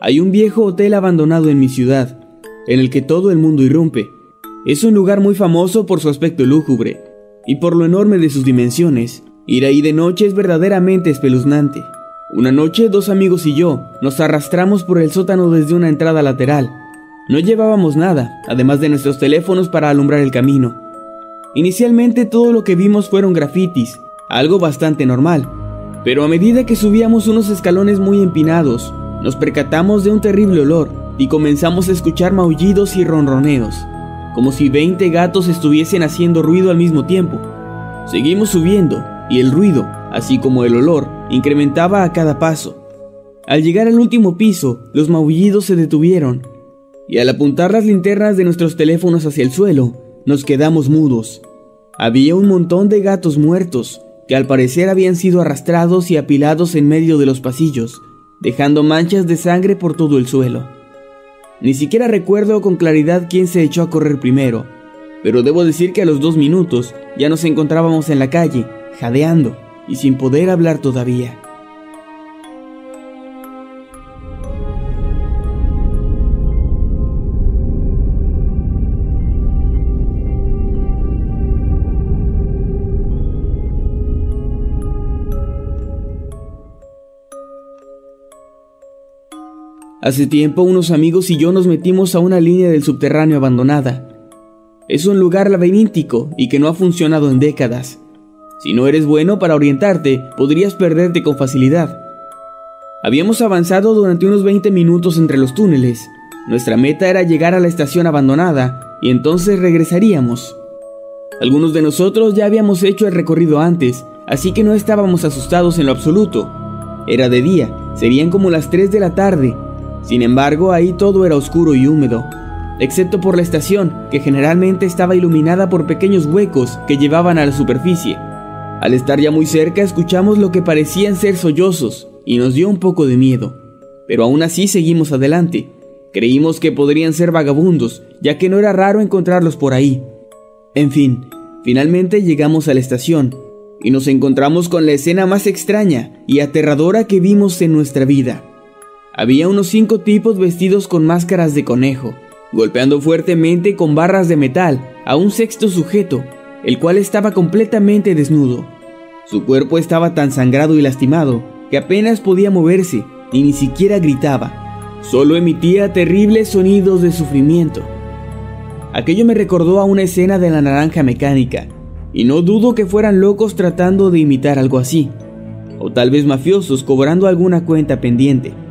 Hay un viejo hotel abandonado en mi ciudad, en el que todo el mundo irrumpe. Es un lugar muy famoso por su aspecto lúgubre y por lo enorme de sus dimensiones. Ir ahí de noche es verdaderamente espeluznante. Una noche, dos amigos y yo nos arrastramos por el sótano desde una entrada lateral. No llevábamos nada, además de nuestros teléfonos para alumbrar el camino. Inicialmente todo lo que vimos fueron grafitis, algo bastante normal, pero a medida que subíamos unos escalones muy empinados, nos percatamos de un terrible olor y comenzamos a escuchar maullidos y ronroneos, como si 20 gatos estuviesen haciendo ruido al mismo tiempo. Seguimos subiendo y el ruido, así como el olor, incrementaba a cada paso. Al llegar al último piso, los maullidos se detuvieron y al apuntar las linternas de nuestros teléfonos hacia el suelo, nos quedamos mudos. Había un montón de gatos muertos que al parecer habían sido arrastrados y apilados en medio de los pasillos dejando manchas de sangre por todo el suelo. Ni siquiera recuerdo con claridad quién se echó a correr primero, pero debo decir que a los dos minutos ya nos encontrábamos en la calle, jadeando y sin poder hablar todavía. Hace tiempo unos amigos y yo nos metimos a una línea del subterráneo abandonada. Es un lugar laberíntico y que no ha funcionado en décadas. Si no eres bueno para orientarte, podrías perderte con facilidad. Habíamos avanzado durante unos 20 minutos entre los túneles. Nuestra meta era llegar a la estación abandonada y entonces regresaríamos. Algunos de nosotros ya habíamos hecho el recorrido antes, así que no estábamos asustados en lo absoluto. Era de día, serían como las 3 de la tarde sin embargo, ahí todo era oscuro y húmedo, excepto por la estación, que generalmente estaba iluminada por pequeños huecos que llevaban a la superficie. Al estar ya muy cerca escuchamos lo que parecían ser sollozos y nos dio un poco de miedo. Pero aún así seguimos adelante. Creímos que podrían ser vagabundos, ya que no era raro encontrarlos por ahí. En fin, finalmente llegamos a la estación y nos encontramos con la escena más extraña y aterradora que vimos en nuestra vida. Había unos cinco tipos vestidos con máscaras de conejo, golpeando fuertemente con barras de metal a un sexto sujeto, el cual estaba completamente desnudo. Su cuerpo estaba tan sangrado y lastimado que apenas podía moverse y ni siquiera gritaba, solo emitía terribles sonidos de sufrimiento. Aquello me recordó a una escena de la naranja mecánica, y no dudo que fueran locos tratando de imitar algo así, o tal vez mafiosos cobrando alguna cuenta pendiente.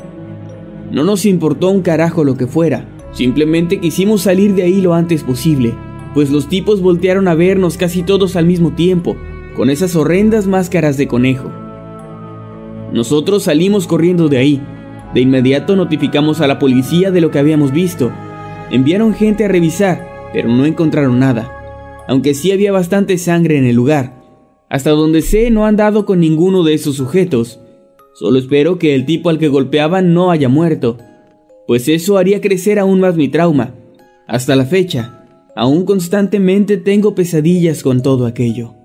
No nos importó un carajo lo que fuera, simplemente quisimos salir de ahí lo antes posible, pues los tipos voltearon a vernos casi todos al mismo tiempo, con esas horrendas máscaras de conejo. Nosotros salimos corriendo de ahí. De inmediato notificamos a la policía de lo que habíamos visto. Enviaron gente a revisar, pero no encontraron nada, aunque sí había bastante sangre en el lugar. Hasta donde sé no han dado con ninguno de esos sujetos, Solo espero que el tipo al que golpeaban no haya muerto, pues eso haría crecer aún más mi trauma. Hasta la fecha, aún constantemente tengo pesadillas con todo aquello.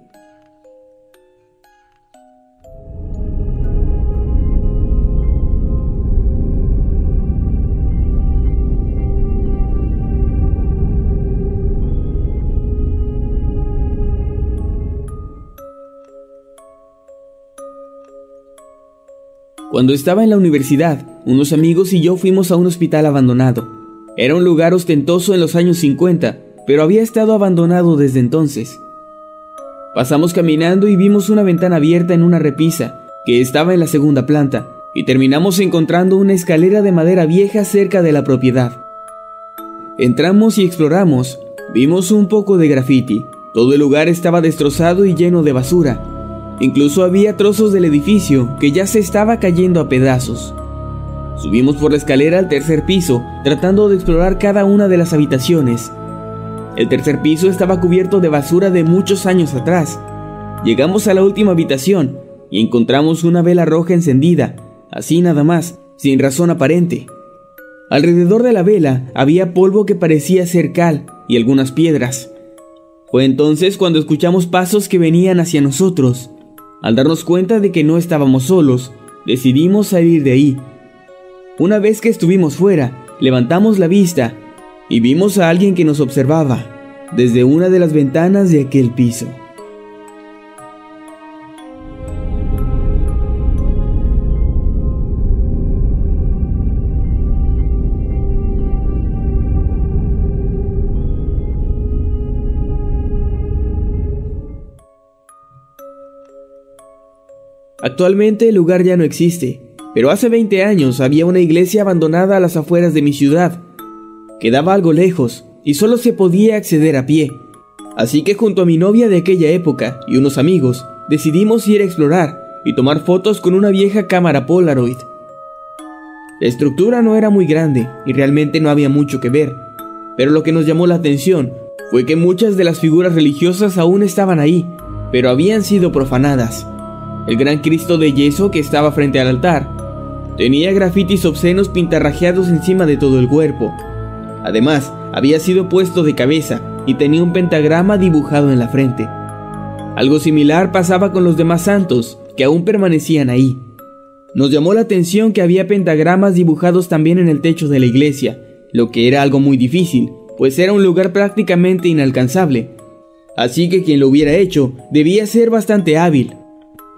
Cuando estaba en la universidad, unos amigos y yo fuimos a un hospital abandonado. Era un lugar ostentoso en los años 50, pero había estado abandonado desde entonces. Pasamos caminando y vimos una ventana abierta en una repisa, que estaba en la segunda planta, y terminamos encontrando una escalera de madera vieja cerca de la propiedad. Entramos y exploramos, vimos un poco de graffiti, todo el lugar estaba destrozado y lleno de basura, Incluso había trozos del edificio que ya se estaba cayendo a pedazos. Subimos por la escalera al tercer piso, tratando de explorar cada una de las habitaciones. El tercer piso estaba cubierto de basura de muchos años atrás. Llegamos a la última habitación y encontramos una vela roja encendida, así nada más, sin razón aparente. Alrededor de la vela había polvo que parecía ser cal y algunas piedras. Fue entonces cuando escuchamos pasos que venían hacia nosotros. Al darnos cuenta de que no estábamos solos, decidimos salir de ahí. Una vez que estuvimos fuera, levantamos la vista y vimos a alguien que nos observaba desde una de las ventanas de aquel piso. Actualmente el lugar ya no existe, pero hace 20 años había una iglesia abandonada a las afueras de mi ciudad. Quedaba algo lejos y solo se podía acceder a pie. Así que junto a mi novia de aquella época y unos amigos, decidimos ir a explorar y tomar fotos con una vieja cámara Polaroid. La estructura no era muy grande y realmente no había mucho que ver, pero lo que nos llamó la atención fue que muchas de las figuras religiosas aún estaban ahí, pero habían sido profanadas. El gran Cristo de yeso que estaba frente al altar tenía grafitis obscenos pintarrajeados encima de todo el cuerpo. Además, había sido puesto de cabeza y tenía un pentagrama dibujado en la frente. Algo similar pasaba con los demás santos, que aún permanecían ahí. Nos llamó la atención que había pentagramas dibujados también en el techo de la iglesia, lo que era algo muy difícil, pues era un lugar prácticamente inalcanzable. Así que quien lo hubiera hecho debía ser bastante hábil,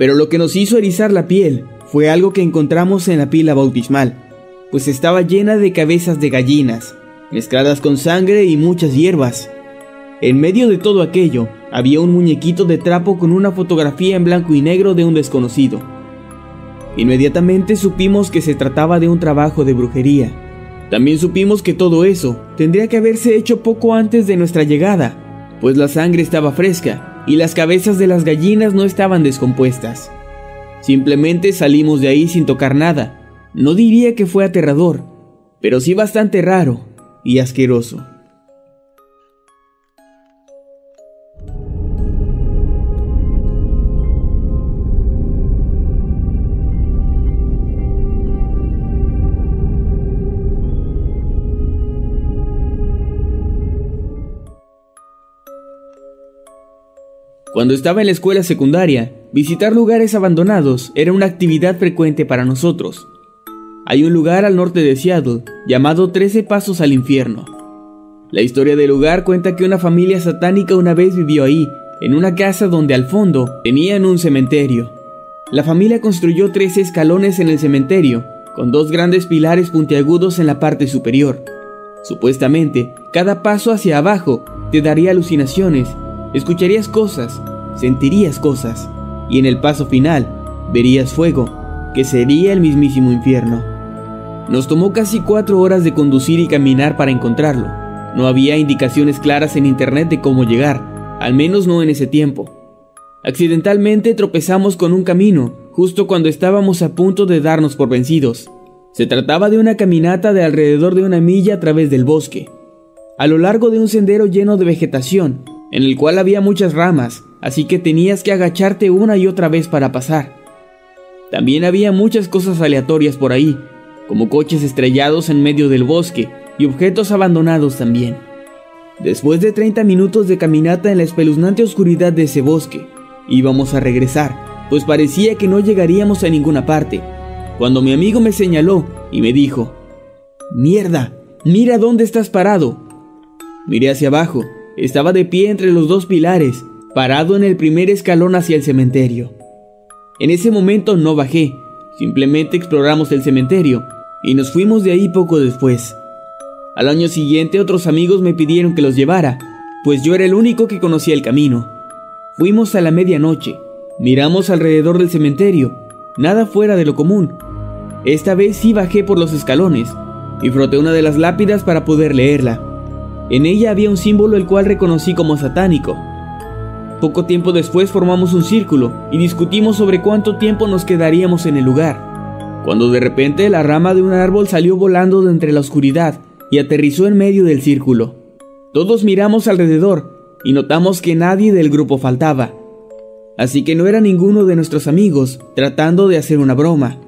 pero lo que nos hizo erizar la piel fue algo que encontramos en la pila bautismal, pues estaba llena de cabezas de gallinas, mezcladas con sangre y muchas hierbas. En medio de todo aquello había un muñequito de trapo con una fotografía en blanco y negro de un desconocido. Inmediatamente supimos que se trataba de un trabajo de brujería. También supimos que todo eso tendría que haberse hecho poco antes de nuestra llegada, pues la sangre estaba fresca y las cabezas de las gallinas no estaban descompuestas. Simplemente salimos de ahí sin tocar nada. No diría que fue aterrador, pero sí bastante raro y asqueroso. Cuando estaba en la escuela secundaria, visitar lugares abandonados era una actividad frecuente para nosotros. Hay un lugar al norte de Seattle llamado Trece Pasos al Infierno. La historia del lugar cuenta que una familia satánica una vez vivió ahí, en una casa donde al fondo tenían un cementerio. La familia construyó 13 escalones en el cementerio, con dos grandes pilares puntiagudos en la parte superior. Supuestamente, cada paso hacia abajo te daría alucinaciones escucharías cosas, sentirías cosas, y en el paso final verías fuego, que sería el mismísimo infierno. Nos tomó casi cuatro horas de conducir y caminar para encontrarlo. No había indicaciones claras en internet de cómo llegar, al menos no en ese tiempo. Accidentalmente tropezamos con un camino, justo cuando estábamos a punto de darnos por vencidos. Se trataba de una caminata de alrededor de una milla a través del bosque. A lo largo de un sendero lleno de vegetación, en el cual había muchas ramas, así que tenías que agacharte una y otra vez para pasar. También había muchas cosas aleatorias por ahí, como coches estrellados en medio del bosque y objetos abandonados también. Después de 30 minutos de caminata en la espeluznante oscuridad de ese bosque, íbamos a regresar, pues parecía que no llegaríamos a ninguna parte, cuando mi amigo me señaló y me dijo, Mierda, mira dónde estás parado. Miré hacia abajo estaba de pie entre los dos pilares, parado en el primer escalón hacia el cementerio. En ese momento no bajé, Simplemente exploramos el cementerio y nos fuimos de ahí poco después. Al año siguiente otros amigos me pidieron que los llevara, pues yo era el único que conocía el camino. Fuimos a la medianoche, miramos alrededor del cementerio, nada fuera de lo común. Esta vez sí bajé por los escalones y froté una de las lápidas para poder leerla. En ella había un símbolo el cual reconocí como satánico. Poco tiempo después formamos un círculo y discutimos sobre cuánto tiempo nos quedaríamos en el lugar, cuando de repente la rama de un árbol salió volando de entre la oscuridad y aterrizó en medio del círculo. Todos miramos alrededor y notamos que nadie del grupo faltaba. Así que no era ninguno de nuestros amigos tratando de hacer una broma.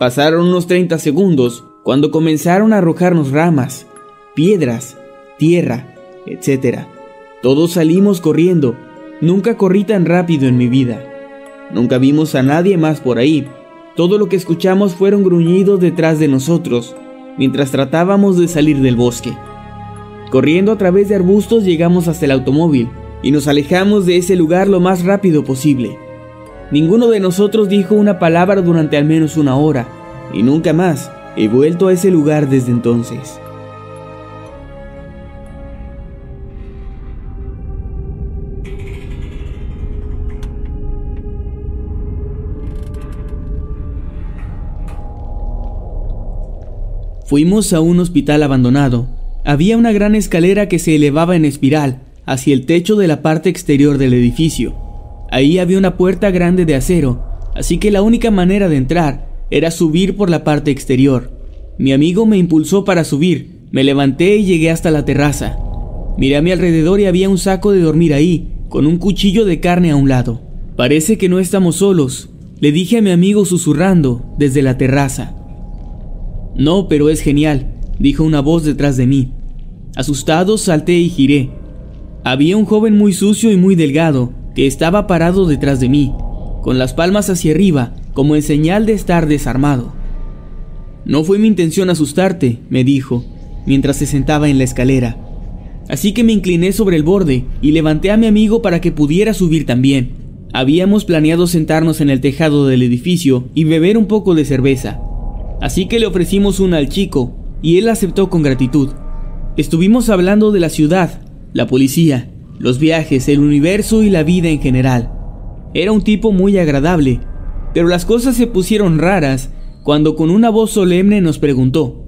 Pasaron unos 30 segundos cuando comenzaron a arrojarnos ramas, piedras, tierra, etc. Todos salimos corriendo. Nunca corrí tan rápido en mi vida. Nunca vimos a nadie más por ahí. Todo lo que escuchamos fueron gruñidos detrás de nosotros mientras tratábamos de salir del bosque. Corriendo a través de arbustos llegamos hasta el automóvil y nos alejamos de ese lugar lo más rápido posible. Ninguno de nosotros dijo una palabra durante al menos una hora y nunca más he vuelto a ese lugar desde entonces. Fuimos a un hospital abandonado. Había una gran escalera que se elevaba en espiral hacia el techo de la parte exterior del edificio. Ahí había una puerta grande de acero, así que la única manera de entrar era subir por la parte exterior. Mi amigo me impulsó para subir, me levanté y llegué hasta la terraza. Miré a mi alrededor y había un saco de dormir ahí, con un cuchillo de carne a un lado. Parece que no estamos solos, le dije a mi amigo susurrando desde la terraza. No, pero es genial, dijo una voz detrás de mí. Asustado salté y giré. Había un joven muy sucio y muy delgado que estaba parado detrás de mí, con las palmas hacia arriba, como en señal de estar desarmado. No fue mi intención asustarte, me dijo, mientras se sentaba en la escalera. Así que me incliné sobre el borde y levanté a mi amigo para que pudiera subir también. Habíamos planeado sentarnos en el tejado del edificio y beber un poco de cerveza, Así que le ofrecimos una al chico y él aceptó con gratitud. Estuvimos hablando de la ciudad, la policía, los viajes, el universo y la vida en general. Era un tipo muy agradable, pero las cosas se pusieron raras cuando con una voz solemne nos preguntó,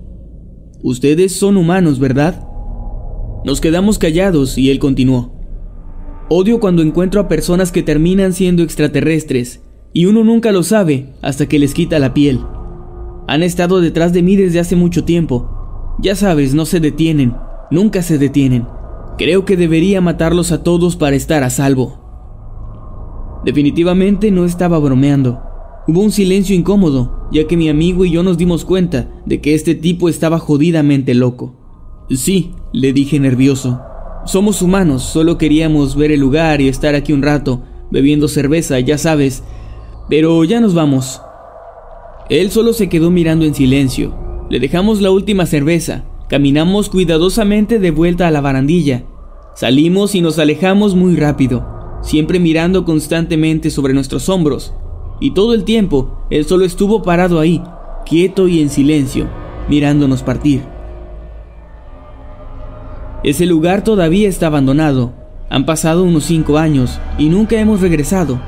Ustedes son humanos, ¿verdad? Nos quedamos callados y él continuó. Odio cuando encuentro a personas que terminan siendo extraterrestres, y uno nunca lo sabe hasta que les quita la piel. Han estado detrás de mí desde hace mucho tiempo. Ya sabes, no se detienen, nunca se detienen. Creo que debería matarlos a todos para estar a salvo. Definitivamente no estaba bromeando. Hubo un silencio incómodo, ya que mi amigo y yo nos dimos cuenta de que este tipo estaba jodidamente loco. Sí, le dije nervioso. Somos humanos, solo queríamos ver el lugar y estar aquí un rato, bebiendo cerveza, ya sabes. Pero ya nos vamos. Él solo se quedó mirando en silencio. Le dejamos la última cerveza, caminamos cuidadosamente de vuelta a la barandilla. Salimos y nos alejamos muy rápido, siempre mirando constantemente sobre nuestros hombros. Y todo el tiempo, él solo estuvo parado ahí, quieto y en silencio, mirándonos partir. Ese lugar todavía está abandonado. Han pasado unos cinco años y nunca hemos regresado.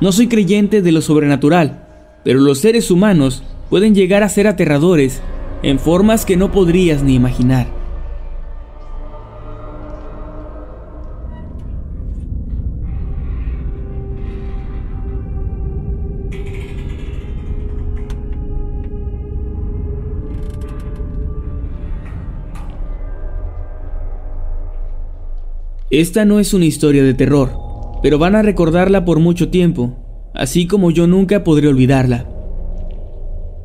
No soy creyente de lo sobrenatural, pero los seres humanos pueden llegar a ser aterradores en formas que no podrías ni imaginar. Esta no es una historia de terror, pero van a recordarla por mucho tiempo así como yo nunca podré olvidarla.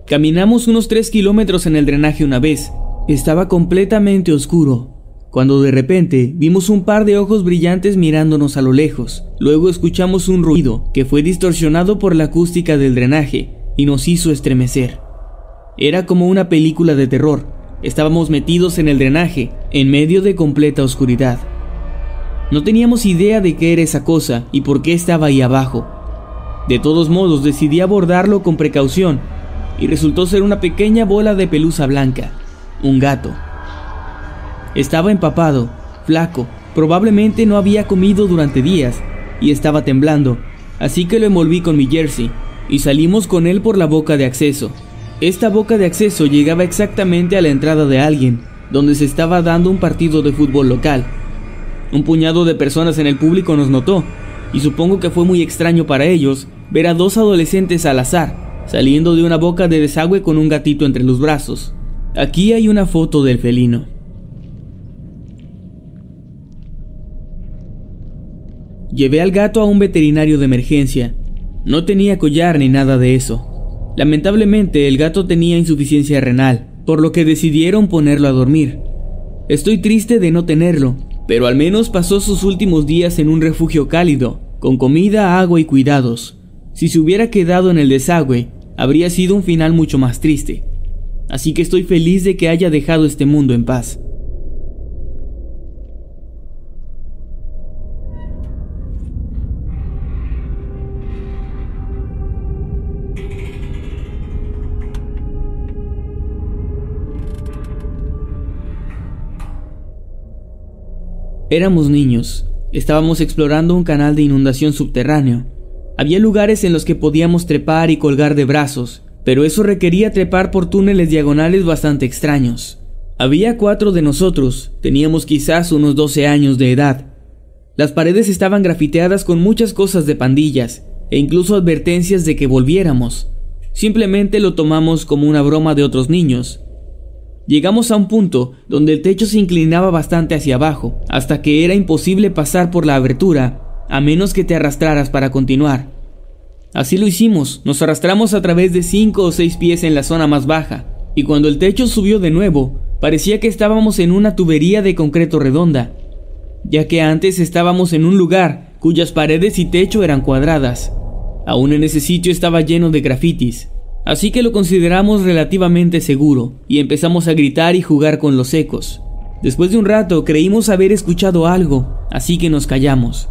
Caminamos unos tres kilómetros en el drenaje una vez. Estaba completamente oscuro, cuando de repente vimos un par de ojos brillantes mirándonos a lo lejos. Luego escuchamos un ruido que fue distorsionado por la acústica del drenaje y nos hizo estremecer. Era como una película de terror. Estábamos metidos en el drenaje, en medio de completa oscuridad. No teníamos idea de qué era esa cosa y por qué estaba ahí abajo, De todos modos, decidí abordarlo con precaución y resultó ser una pequeña bola de pelusa blanca, un gato. Estaba empapado, flaco, probablemente no había comido durante días y estaba temblando, así que lo envolví con mi jersey y salimos con él por la boca de acceso. Esta boca de acceso llegaba exactamente a la entrada de alguien, donde se estaba dando un partido de fútbol local. Un puñado de personas en el público nos notó, y supongo que fue muy extraño para ellos ver a dos adolescentes al azar, saliendo de una boca de desagüe con un gatito entre los brazos. Aquí hay una foto del felino. Llevé al gato a un veterinario de emergencia. No tenía collar ni nada de eso. Lamentablemente el gato tenía insuficiencia renal, por lo que decidieron ponerlo a dormir. Estoy triste de no tenerlo, pero al menos pasó sus últimos días en un refugio cálido, con comida, agua y cuidados. Si se hubiera quedado en el desagüe, habría sido un final mucho más triste. Así que estoy feliz de que haya dejado este mundo en paz. Éramos niños, estábamos explorando un canal de inundación subterráneo. Había lugares en los que podíamos trepar y colgar de brazos, pero eso requería trepar por túneles diagonales bastante extraños. Había cuatro de nosotros, teníamos quizás unos 12 años de edad. Las paredes estaban grafiteadas con muchas cosas de pandillas, e incluso advertencias de que volviéramos. Simplemente lo tomamos como una broma de otros niños, Llegamos a un punto donde el techo se inclinaba bastante hacia abajo, hasta que era imposible pasar por la abertura, a menos que te arrastraras para continuar. Así lo hicimos, nos arrastramos a través de cinco o seis pies en la zona más baja, y cuando el techo subió de nuevo, parecía que estábamos en una tubería de concreto redonda, ya que antes estábamos en un lugar cuyas paredes y techo eran cuadradas. Aún en ese sitio estaba lleno de grafitis, Así que lo consideramos relativamente seguro y empezamos a gritar y jugar con los ecos. Después de un rato creímos haber escuchado algo, así que nos callamos.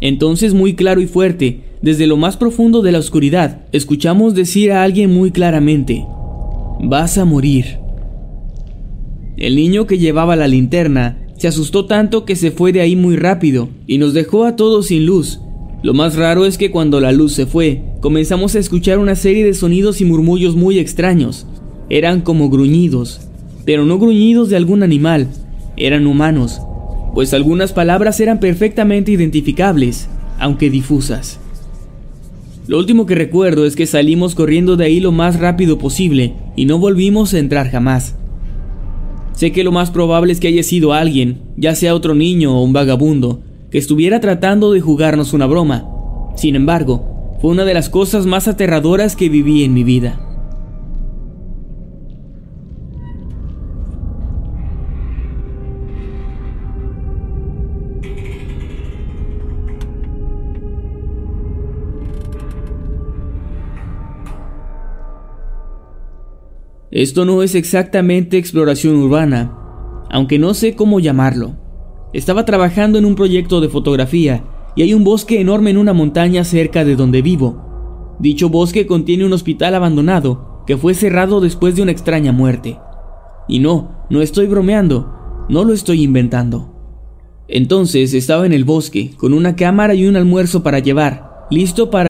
Entonces muy claro y fuerte, desde lo más profundo de la oscuridad, escuchamos decir a alguien muy claramente, vas a morir. El niño que llevaba la linterna se asustó tanto que se fue de ahí muy rápido y nos dejó a todos sin luz, lo más raro es que cuando la luz se fue, comenzamos a escuchar una serie de sonidos y murmullos muy extraños. Eran como gruñidos, pero no gruñidos de algún animal, eran humanos, pues algunas palabras eran perfectamente identificables, aunque difusas. Lo último que recuerdo es que salimos corriendo de ahí lo más rápido posible y no volvimos a entrar jamás. Sé que lo más probable es que haya sido alguien, ya sea otro niño o un vagabundo, que estuviera tratando de jugarnos una broma. Sin embargo, fue una de las cosas más aterradoras que viví en mi vida. Esto no es exactamente exploración urbana, aunque no sé cómo llamarlo. Estaba trabajando en un proyecto de fotografía y hay un bosque enorme en una montaña cerca de donde vivo. Dicho bosque contiene un hospital abandonado que fue cerrado después de una extraña muerte. Y no, no estoy bromeando, no lo estoy inventando. Entonces estaba en el bosque con una cámara y un almuerzo para llevar, listo para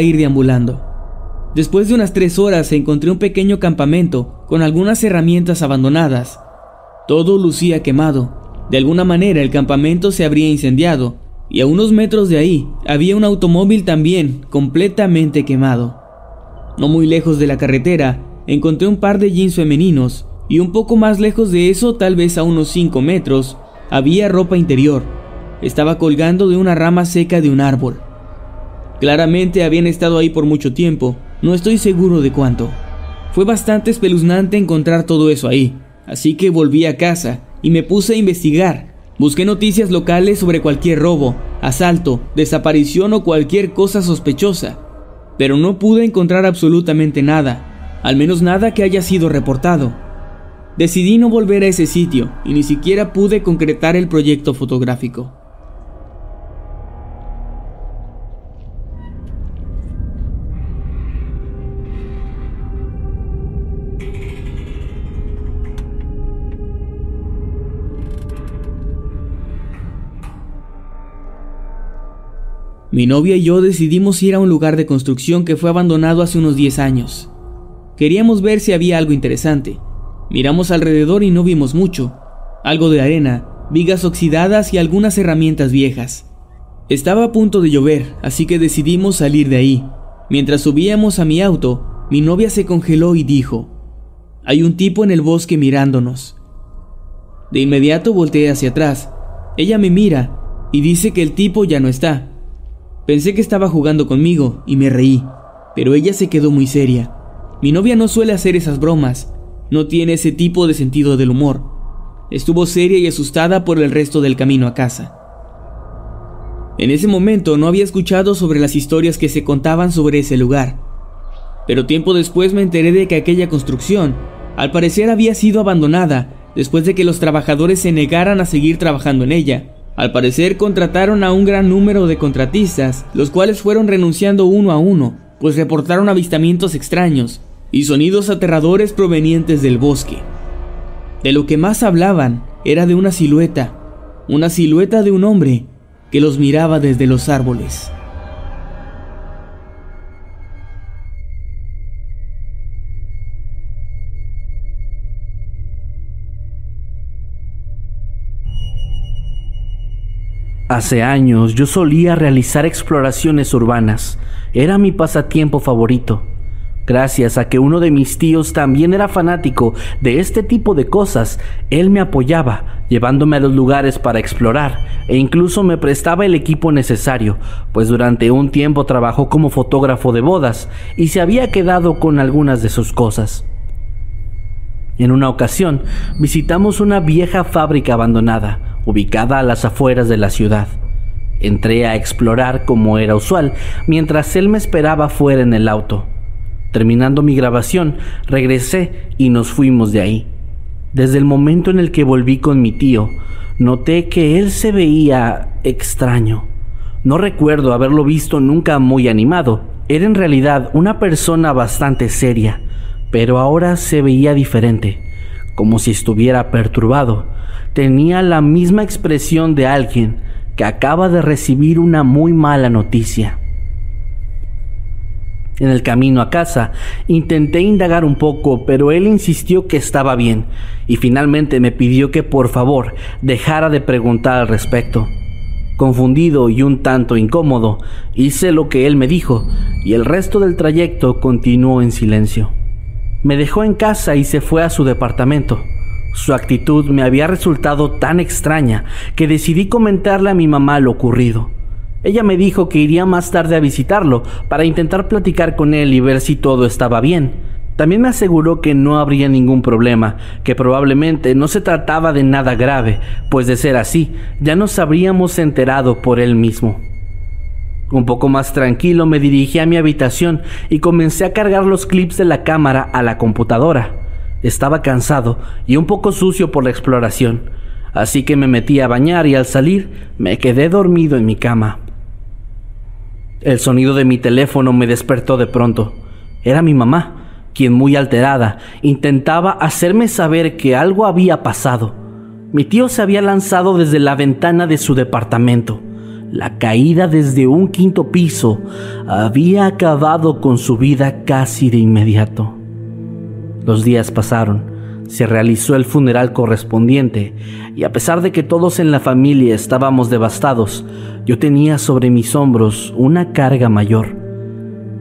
Ir deambulando. Después de unas tres horas encontré un pequeño campamento con algunas herramientas abandonadas. Todo lucía quemado. De alguna manera el campamento se habría incendiado, y a unos metros de ahí había un automóvil también completamente quemado. No muy lejos de la carretera encontré un par de jeans femeninos, y un poco más lejos de eso, tal vez a unos 5 metros, había ropa interior. estaba colgando de una rama seca de un árbol. Claramente habían estado ahí por mucho tiempo, no estoy seguro de cuánto. Fue bastante espeluznante encontrar todo eso ahí, así que volví a casa y me puse a investigar. Busqué noticias locales sobre cualquier robo, asalto, desaparición o cualquier cosa sospechosa, pero no pude encontrar absolutamente nada, al menos nada que haya sido reportado. Decidí no volver a ese sitio y ni siquiera pude concretar el proyecto fotográfico. Mi novia y yo decidimos ir a un lugar de construcción que fue abandonado hace unos 10 años. Queríamos ver si había algo interesante. Miramos alrededor y no vimos mucho. Algo de arena, vigas oxidadas y algunas herramientas viejas. Estaba a punto de llover, así que decidimos salir de ahí. Mientras subíamos a mi auto, mi novia se congeló y dijo, hay un tipo en el bosque mirándonos. De inmediato volteé hacia atrás. Ella me mira y dice que el tipo ya no está. Pensé que estaba jugando conmigo y me reí, pero ella se quedó muy seria. Mi novia no suele hacer esas bromas, no tiene ese tipo de sentido del humor. Estuvo seria y asustada por el resto del camino a casa. En ese momento no había escuchado sobre las historias que se contaban sobre ese lugar, pero tiempo después me enteré de que aquella construcción, al parecer, había sido abandonada después de que los trabajadores se negaran a seguir trabajando en ella al parecer contrataron a un gran número de contratistas, los cuales fueron renunciando uno a uno, pues reportaron avistamientos extraños y sonidos aterradores provenientes del bosque. De lo que más hablaban era de una silueta, una silueta de un hombre que los miraba desde los árboles. Hace años yo solía realizar exploraciones urbanas. Era mi pasatiempo favorito. Gracias a que uno de mis tíos también era fanático de este tipo de cosas, él me apoyaba, llevándome a los lugares para explorar e incluso me prestaba el equipo necesario, pues durante un tiempo trabajó como fotógrafo de bodas y se había quedado con algunas de sus cosas. En una ocasión visitamos una vieja fábrica abandonada, ubicada a las afueras de la ciudad. Entré a explorar como era usual, mientras él me esperaba fuera en el auto. Terminando mi grabación, regresé y nos fuimos de ahí. Desde el momento en el que volví con mi tío, noté que él se veía extraño. No recuerdo haberlo visto nunca muy animado. Era en realidad una persona bastante seria, pero ahora se veía diferente, como si estuviera perturbado tenía la misma expresión de alguien que acaba de recibir una muy mala noticia. En el camino a casa intenté indagar un poco, pero él insistió que estaba bien y finalmente me pidió que por favor dejara de preguntar al respecto. Confundido y un tanto incómodo, hice lo que él me dijo y el resto del trayecto continuó en silencio. Me dejó en casa y se fue a su departamento. Su actitud me había resultado tan extraña que decidí comentarle a mi mamá lo ocurrido. Ella me dijo que iría más tarde a visitarlo para intentar platicar con él y ver si todo estaba bien. También me aseguró que no habría ningún problema, que probablemente no se trataba de nada grave, pues de ser así, ya nos habríamos enterado por él mismo. Un poco más tranquilo me dirigí a mi habitación y comencé a cargar los clips de la cámara a la computadora. Estaba cansado y un poco sucio por la exploración, así que me metí a bañar y al salir me quedé dormido en mi cama. El sonido de mi teléfono me despertó de pronto. Era mi mamá, quien muy alterada intentaba hacerme saber que algo había pasado. Mi tío se había lanzado desde la ventana de su departamento. La caída desde un quinto piso había acabado con su vida casi de inmediato. Los días pasaron, se realizó el funeral correspondiente y a pesar de que todos en la familia estábamos devastados, yo tenía sobre mis hombros una carga mayor.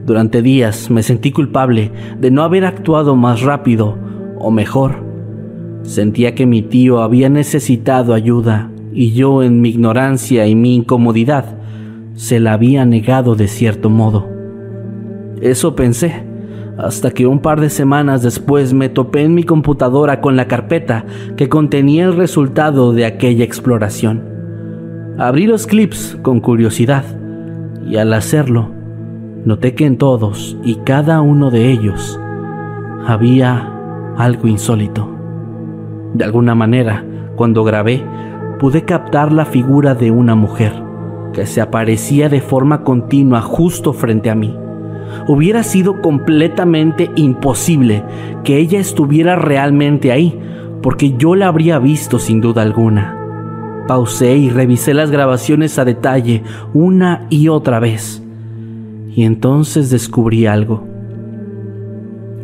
Durante días me sentí culpable de no haber actuado más rápido o mejor. Sentía que mi tío había necesitado ayuda y yo en mi ignorancia y mi incomodidad se la había negado de cierto modo. Eso pensé, hasta que un par de semanas después me topé en mi computadora con la carpeta que contenía el resultado de aquella exploración. Abrí los clips con curiosidad y al hacerlo noté que en todos y cada uno de ellos había algo insólito. De alguna manera, cuando grabé, pude captar la figura de una mujer que se aparecía de forma continua justo frente a mí. Hubiera sido completamente imposible que ella estuviera realmente ahí, porque yo la habría visto sin duda alguna. Pausé y revisé las grabaciones a detalle una y otra vez. Y entonces descubrí algo.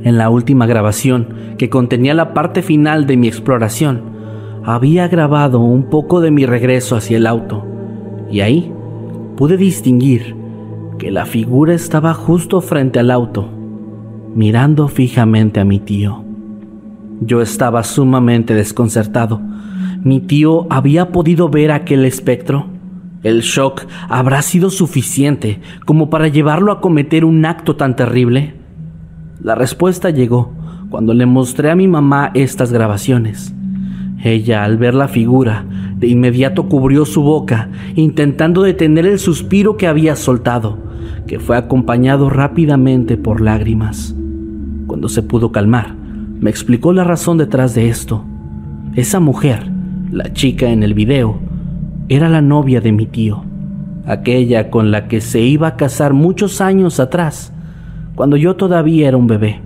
En la última grabación, que contenía la parte final de mi exploración, había grabado un poco de mi regreso hacia el auto. Y ahí pude distinguir que la figura estaba justo frente al auto, mirando fijamente a mi tío. Yo estaba sumamente desconcertado. ¿Mi tío había podido ver aquel espectro? ¿El shock habrá sido suficiente como para llevarlo a cometer un acto tan terrible? La respuesta llegó cuando le mostré a mi mamá estas grabaciones. Ella, al ver la figura, de inmediato cubrió su boca, intentando detener el suspiro que había soltado, que fue acompañado rápidamente por lágrimas. Cuando se pudo calmar, me explicó la razón detrás de esto. Esa mujer, la chica en el video, era la novia de mi tío, aquella con la que se iba a casar muchos años atrás, cuando yo todavía era un bebé.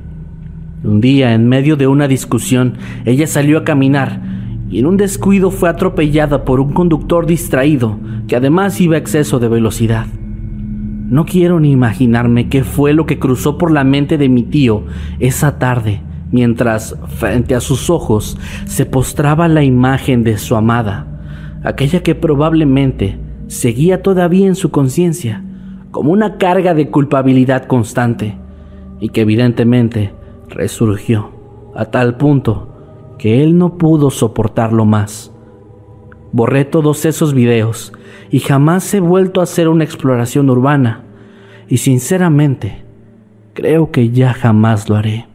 Un día, en medio de una discusión, ella salió a caminar y en un descuido fue atropellada por un conductor distraído que además iba a exceso de velocidad. No quiero ni imaginarme qué fue lo que cruzó por la mente de mi tío esa tarde, mientras frente a sus ojos se postraba la imagen de su amada, aquella que probablemente seguía todavía en su conciencia, como una carga de culpabilidad constante, y que evidentemente resurgió a tal punto que él no pudo soportarlo más. Borré todos esos videos y jamás he vuelto a hacer una exploración urbana. Y sinceramente, creo que ya jamás lo haré.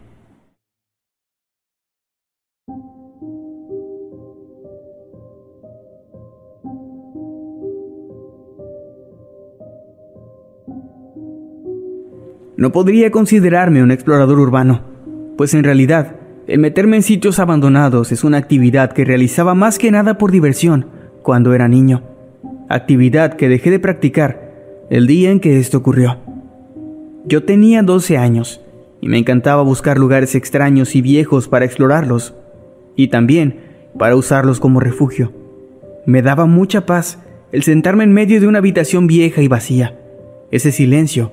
No podría considerarme un explorador urbano, pues en realidad el meterme en sitios abandonados es una actividad que realizaba más que nada por diversión cuando era niño, actividad que dejé de practicar el día en que esto ocurrió. Yo tenía 12 años y me encantaba buscar lugares extraños y viejos para explorarlos y también para usarlos como refugio. Me daba mucha paz el sentarme en medio de una habitación vieja y vacía. Ese silencio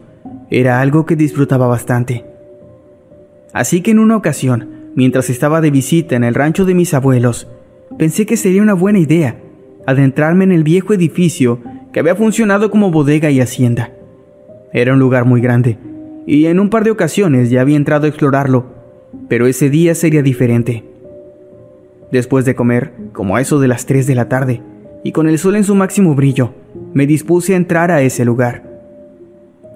era algo que disfrutaba bastante. Así que en una ocasión, Mientras estaba de visita en el rancho de mis abuelos, pensé que sería una buena idea adentrarme en el viejo edificio que había funcionado como bodega y hacienda. Era un lugar muy grande, y en un par de ocasiones ya había entrado a explorarlo, pero ese día sería diferente. Después de comer, como a eso de las 3 de la tarde, y con el sol en su máximo brillo, me dispuse a entrar a ese lugar.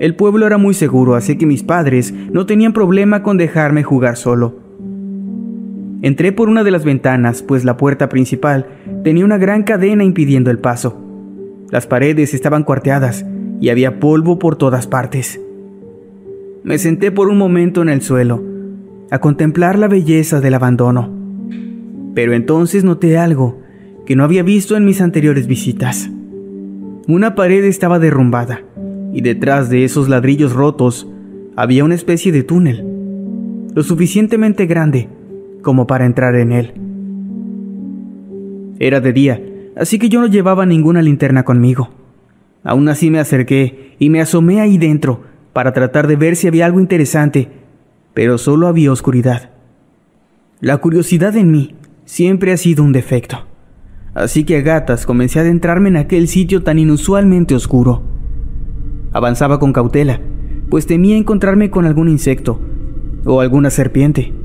El pueblo era muy seguro, así que mis padres no tenían problema con dejarme jugar solo. Entré por una de las ventanas, pues la puerta principal tenía una gran cadena impidiendo el paso. Las paredes estaban cuarteadas y había polvo por todas partes. Me senté por un momento en el suelo, a contemplar la belleza del abandono. Pero entonces noté algo que no había visto en mis anteriores visitas. Una pared estaba derrumbada y detrás de esos ladrillos rotos había una especie de túnel, lo suficientemente grande como para entrar en él. Era de día, así que yo no llevaba ninguna linterna conmigo. Aún así me acerqué y me asomé ahí dentro para tratar de ver si había algo interesante, pero solo había oscuridad. La curiosidad en mí siempre ha sido un defecto, así que a gatas comencé a adentrarme en aquel sitio tan inusualmente oscuro. Avanzaba con cautela, pues temía encontrarme con algún insecto o alguna serpiente.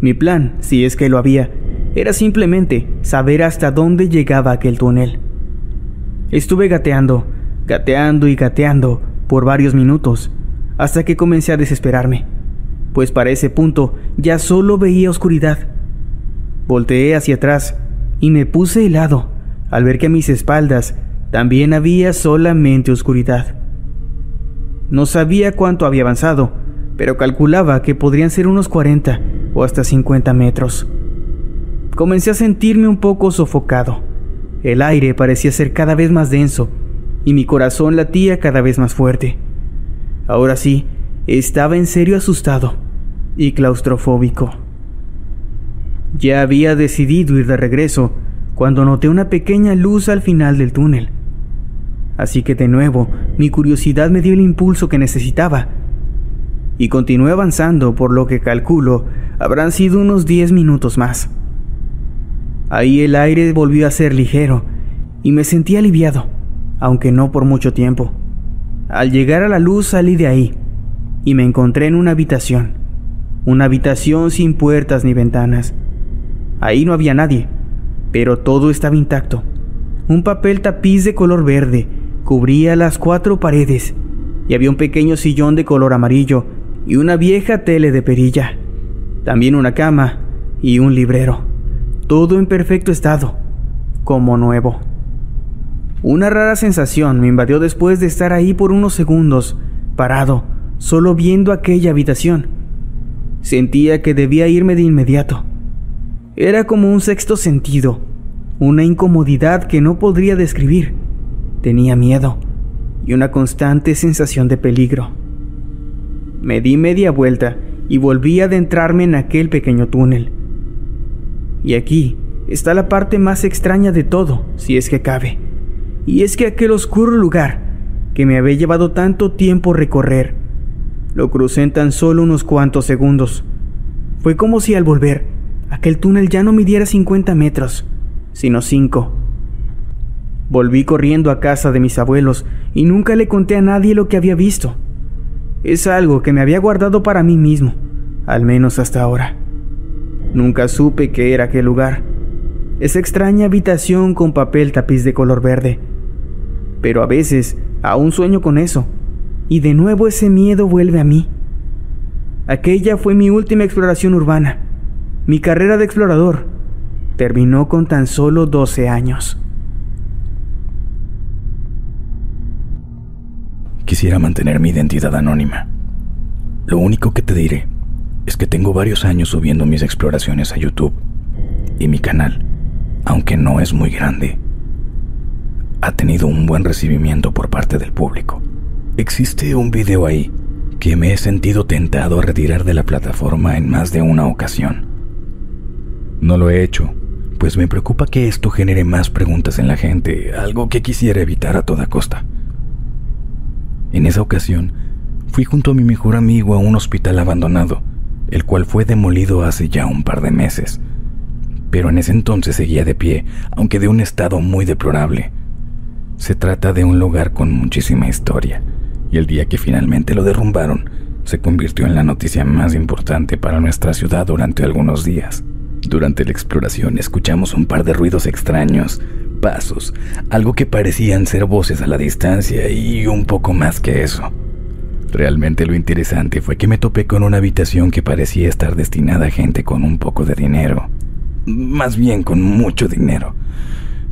Mi plan, si es que lo había, era simplemente saber hasta dónde llegaba aquel túnel. Estuve gateando, gateando y gateando por varios minutos, hasta que comencé a desesperarme, pues para ese punto ya solo veía oscuridad. Volteé hacia atrás y me puse helado al ver que a mis espaldas también había solamente oscuridad. No sabía cuánto había avanzado, pero calculaba que podrían ser unos 40 o hasta 50 metros. Comencé a sentirme un poco sofocado. El aire parecía ser cada vez más denso y mi corazón latía cada vez más fuerte. Ahora sí, estaba en serio asustado y claustrofóbico. Ya había decidido ir de regreso cuando noté una pequeña luz al final del túnel. Así que de nuevo mi curiosidad me dio el impulso que necesitaba y continué avanzando por lo que calculo habrán sido unos 10 minutos más. Ahí el aire volvió a ser ligero y me sentí aliviado, aunque no por mucho tiempo. Al llegar a la luz salí de ahí y me encontré en una habitación, una habitación sin puertas ni ventanas. Ahí no había nadie, pero todo estaba intacto. Un papel tapiz de color verde cubría las cuatro paredes y había un pequeño sillón de color amarillo y una vieja tele de perilla. También una cama y un librero. Todo en perfecto estado, como nuevo. Una rara sensación me invadió después de estar ahí por unos segundos, parado, solo viendo aquella habitación. Sentía que debía irme de inmediato. Era como un sexto sentido, una incomodidad que no podría describir. Tenía miedo y una constante sensación de peligro. Me di media vuelta y volví a adentrarme en aquel pequeño túnel. Y aquí está la parte más extraña de todo, si es que cabe. Y es que aquel oscuro lugar que me había llevado tanto tiempo recorrer, lo crucé en tan solo unos cuantos segundos. Fue como si al volver, aquel túnel ya no midiera 50 metros, sino 5. Volví corriendo a casa de mis abuelos y nunca le conté a nadie lo que había visto. Es algo que me había guardado para mí mismo, al menos hasta ahora. Nunca supe qué era aquel lugar. Esa extraña habitación con papel tapiz de color verde. Pero a veces aún sueño con eso, y de nuevo ese miedo vuelve a mí. Aquella fue mi última exploración urbana. Mi carrera de explorador terminó con tan solo 12 años. Quisiera mantener mi identidad anónima. Lo único que te diré es que tengo varios años subiendo mis exploraciones a YouTube y mi canal, aunque no es muy grande, ha tenido un buen recibimiento por parte del público. Existe un video ahí que me he sentido tentado a retirar de la plataforma en más de una ocasión. No lo he hecho, pues me preocupa que esto genere más preguntas en la gente, algo que quisiera evitar a toda costa. En esa ocasión, fui junto a mi mejor amigo a un hospital abandonado, el cual fue demolido hace ya un par de meses. Pero en ese entonces seguía de pie, aunque de un estado muy deplorable. Se trata de un lugar con muchísima historia, y el día que finalmente lo derrumbaron, se convirtió en la noticia más importante para nuestra ciudad durante algunos días. Durante la exploración escuchamos un par de ruidos extraños, pasos, algo que parecían ser voces a la distancia y un poco más que eso. Realmente lo interesante fue que me topé con una habitación que parecía estar destinada a gente con un poco de dinero. Más bien con mucho dinero.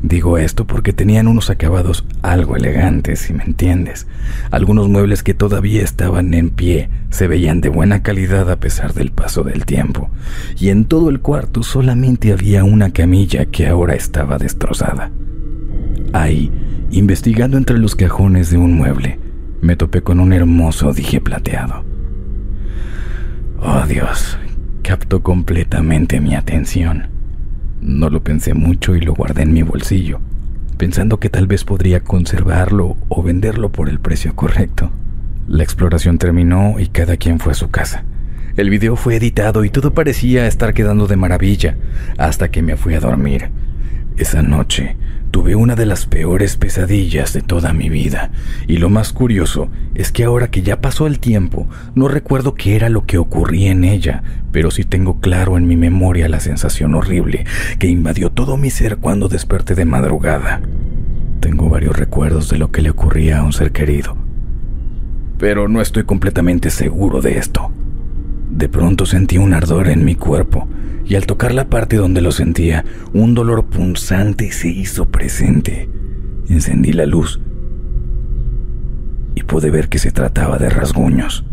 Digo esto porque tenían unos acabados algo elegantes, si me entiendes. Algunos muebles que todavía estaban en pie se veían de buena calidad a pesar del paso del tiempo. Y en todo el cuarto solamente había una camilla que ahora estaba destrozada. Ahí, investigando entre los cajones de un mueble, me topé con un hermoso dije plateado. Oh Dios, captó completamente mi atención. No lo pensé mucho y lo guardé en mi bolsillo, pensando que tal vez podría conservarlo o venderlo por el precio correcto. La exploración terminó y cada quien fue a su casa. El video fue editado y todo parecía estar quedando de maravilla hasta que me fui a dormir. Esa noche tuve una de las peores pesadillas de toda mi vida. Y lo más curioso es que ahora que ya pasó el tiempo, no recuerdo qué era lo que ocurría en ella, pero sí tengo claro en mi memoria la sensación horrible que invadió todo mi ser cuando desperté de madrugada. Tengo varios recuerdos de lo que le ocurría a un ser querido, pero no estoy completamente seguro de esto. De pronto sentí un ardor en mi cuerpo y al tocar la parte donde lo sentía, un dolor punzante se hizo presente. Encendí la luz y pude ver que se trataba de rasguños.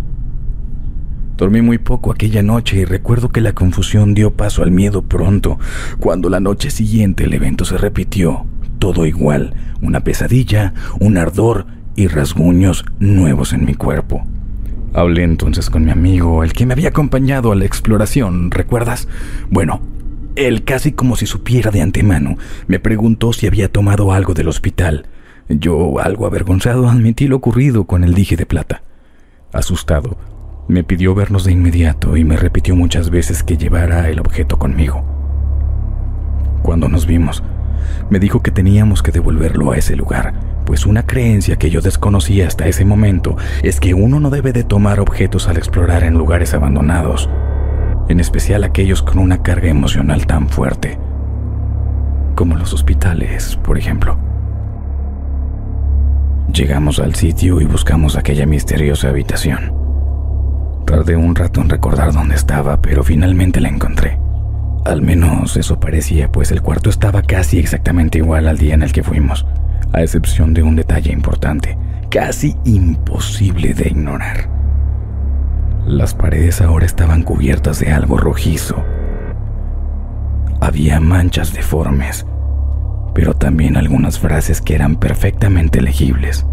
Dormí muy poco aquella noche y recuerdo que la confusión dio paso al miedo pronto. Cuando la noche siguiente el evento se repitió, todo igual, una pesadilla, un ardor y rasguños nuevos en mi cuerpo. Hablé entonces con mi amigo, el que me había acompañado a la exploración, ¿recuerdas? Bueno, él casi como si supiera de antemano, me preguntó si había tomado algo del hospital. Yo, algo avergonzado, admití lo ocurrido con el dije de plata. Asustado, me pidió vernos de inmediato y me repitió muchas veces que llevara el objeto conmigo. Cuando nos vimos, me dijo que teníamos que devolverlo a ese lugar, pues una creencia que yo desconocía hasta ese momento es que uno no debe de tomar objetos al explorar en lugares abandonados, en especial aquellos con una carga emocional tan fuerte, como los hospitales, por ejemplo. Llegamos al sitio y buscamos aquella misteriosa habitación. Tardé un rato en recordar dónde estaba, pero finalmente la encontré. Al menos eso parecía, pues el cuarto estaba casi exactamente igual al día en el que fuimos a excepción de un detalle importante, casi imposible de ignorar. Las paredes ahora estaban cubiertas de algo rojizo. Había manchas deformes, pero también algunas frases que eran perfectamente legibles.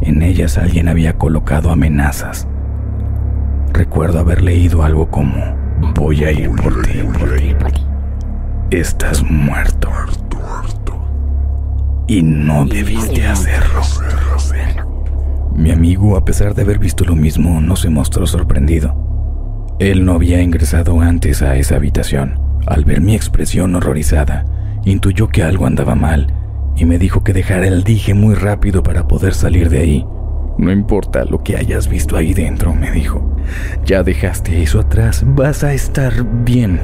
En ellas alguien había colocado amenazas. Recuerdo haber leído algo como, voy a ir por ti. Estás muerto y no debiste hacerlo. Mi amigo, a pesar de haber visto lo mismo, no se mostró sorprendido. Él no había ingresado antes a esa habitación. Al ver mi expresión horrorizada, intuyó que algo andaba mal y me dijo que dejara el dije muy rápido para poder salir de ahí. No importa lo que hayas visto ahí dentro, me dijo. Ya dejaste eso atrás, vas a estar bien.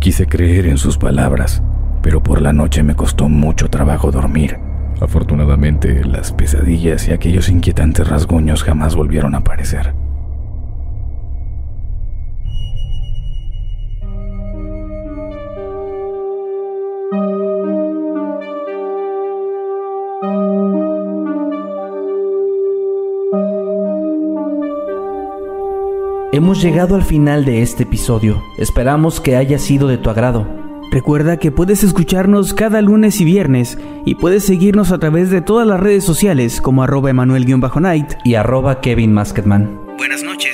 Quise creer en sus palabras, pero por la noche me costó mucho trabajo dormir. Afortunadamente, las pesadillas y aquellos inquietantes rasguños jamás volvieron a aparecer. Hemos llegado al final de este episodio. Esperamos que haya sido de tu agrado. Recuerda que puedes escucharnos cada lunes y viernes y puedes seguirnos a través de todas las redes sociales como arroba emanuel-night y arroba Kevin Masketman. Buenas noches